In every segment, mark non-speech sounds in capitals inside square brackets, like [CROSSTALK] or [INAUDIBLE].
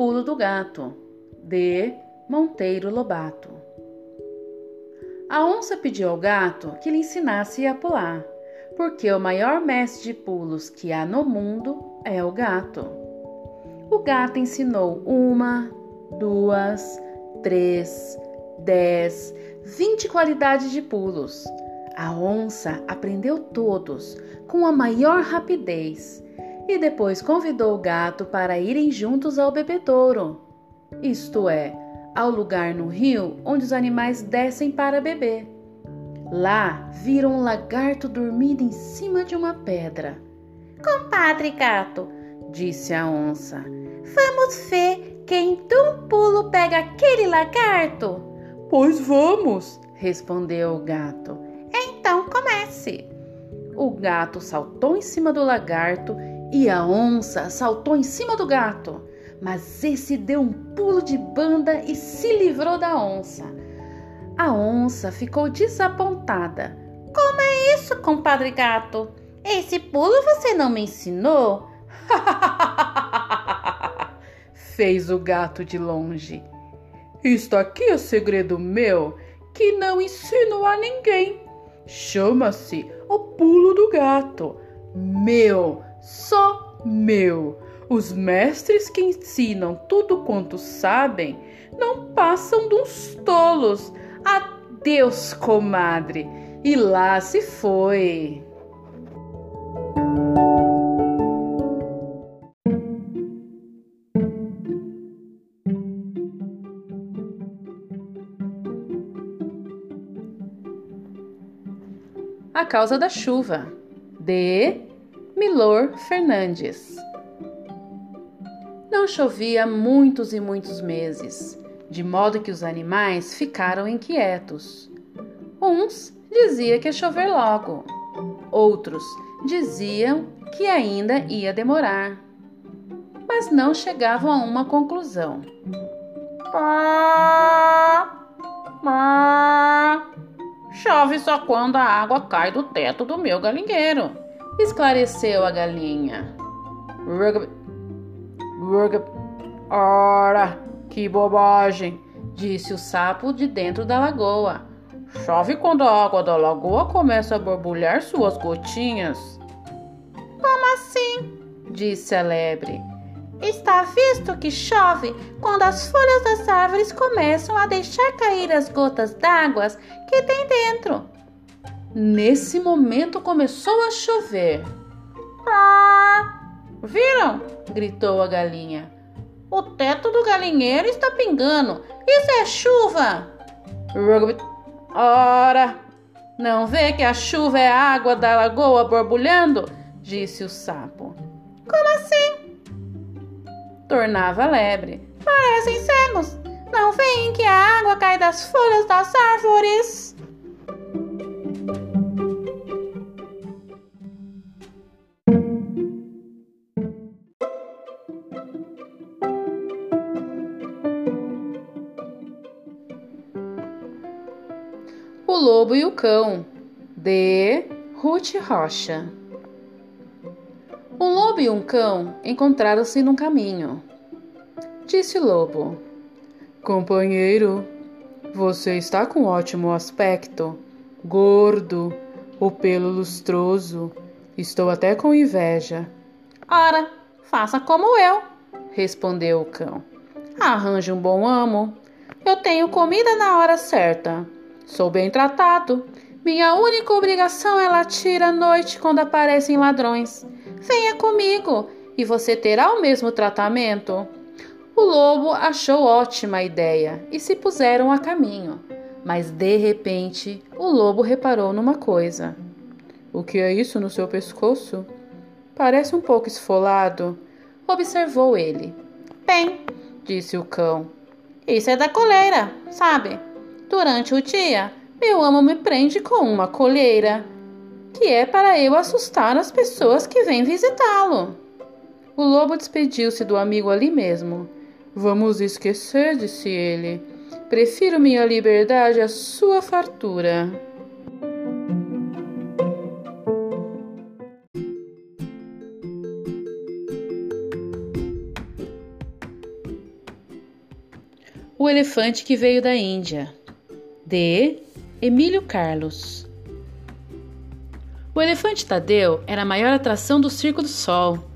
Pulo do Gato, de Monteiro Lobato. A onça pediu ao gato que lhe ensinasse a pular, porque o maior mestre de pulos que há no mundo é o gato. O gato ensinou uma, duas, três, dez, vinte qualidades de pulos. A onça aprendeu todos com a maior rapidez e depois convidou o gato para irem juntos ao bebedouro, isto é, ao lugar no rio onde os animais descem para beber. Lá viram um lagarto dormindo em cima de uma pedra. Compadre gato, disse a onça, vamos ver quem de um pulo pega aquele lagarto? Pois vamos, respondeu o gato. Então comece. O gato saltou em cima do lagarto e a onça saltou em cima do gato, mas esse deu um pulo de banda e se livrou da onça. A onça ficou desapontada. Como é isso, compadre gato? Esse pulo você não me ensinou? [LAUGHS] Fez o gato de longe. Isto aqui é segredo meu que não ensino a ninguém. Chama-se o pulo do gato. Meu só meu. Os mestres que ensinam tudo quanto sabem não passam dos tolos. Adeus, comadre. E lá se foi. A causa da chuva. De Milor Fernandes. Não chovia muitos e muitos meses, de modo que os animais ficaram inquietos. Uns diziam que ia chover logo, outros diziam que ainda ia demorar, mas não chegavam a uma conclusão. Pá. Chove só quando a água cai do teto do meu galinheiro esclareceu a galinha. Rugab, rugab, ora, que bobagem, disse o sapo de dentro da lagoa. Chove quando a água da lagoa começa a borbulhar suas gotinhas. Como assim? disse a lebre. Está visto que chove quando as folhas das árvores começam a deixar cair as gotas d'água que tem dentro. Nesse momento começou a chover. Viram? gritou a galinha. O teto do galinheiro está pingando. Isso é chuva! Ora! Não vê que a chuva é a água da lagoa borbulhando? disse o sapo. Como assim? Tornava a lebre. Parecem cegos. Não veem que a água cai das folhas das árvores? O Lobo e o Cão, de Ruth Rocha. Um lobo e um cão encontraram-se num caminho. Disse o lobo: Companheiro, você está com ótimo aspecto, gordo, o pelo lustroso. Estou até com inveja. Ora, faça como eu, respondeu o cão. Arranje um bom amo. Eu tenho comida na hora certa Sou bem tratado. Minha única obrigação é latir à noite quando aparecem ladrões. Venha comigo e você terá o mesmo tratamento. O lobo achou ótima a ideia e se puseram a caminho. Mas de repente, o lobo reparou numa coisa. O que é isso no seu pescoço? Parece um pouco esfolado, observou ele. Bem, disse o cão, isso é da coleira, sabe? Durante o dia, meu amo me prende com uma colheira, que é para eu assustar as pessoas que vêm visitá-lo. O lobo despediu-se do amigo ali mesmo. Vamos esquecer, disse ele. Prefiro minha liberdade à sua fartura. o elefante que veio da Índia, de Emílio Carlos. O elefante Tadeu era a maior atração do Circo do Sol.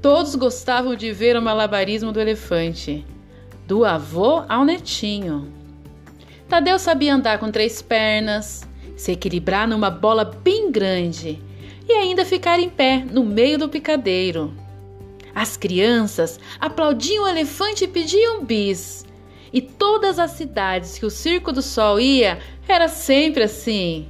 Todos gostavam de ver o malabarismo do elefante, do avô ao netinho. Tadeu sabia andar com três pernas, se equilibrar numa bola bem grande e ainda ficar em pé no meio do picadeiro. As crianças aplaudiam o elefante e pediam bis. E todas as cidades que o Circo do Sol ia era sempre assim.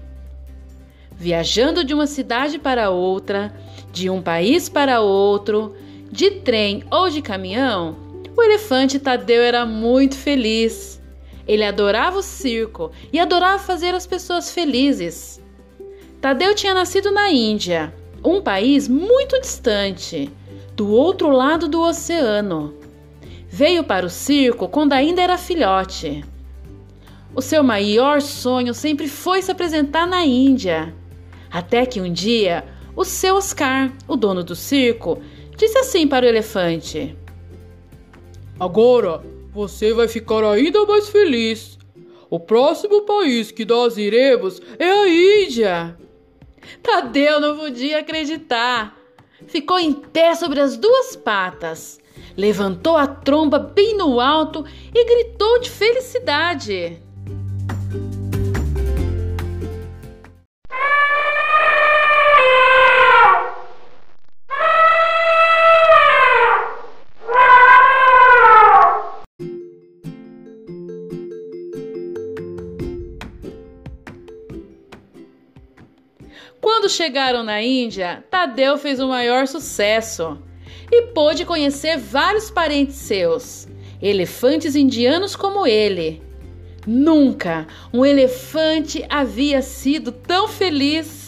Viajando de uma cidade para outra, de um país para outro, de trem ou de caminhão, o elefante Tadeu era muito feliz. Ele adorava o circo e adorava fazer as pessoas felizes. Tadeu tinha nascido na Índia, um país muito distante, do outro lado do oceano. Veio para o circo quando ainda era filhote. O seu maior sonho sempre foi se apresentar na Índia. Até que um dia, o seu Oscar, o dono do circo, disse assim para o elefante: Agora você vai ficar ainda mais feliz. O próximo país que nós iremos é a Índia. Tadeu não podia acreditar. Ficou em pé sobre as duas patas, levantou a tromba bem no alto e gritou de felicidade. Quando chegaram na Índia, Tadeu fez o maior sucesso e pôde conhecer vários parentes seus, elefantes indianos como ele. Nunca um elefante havia sido tão feliz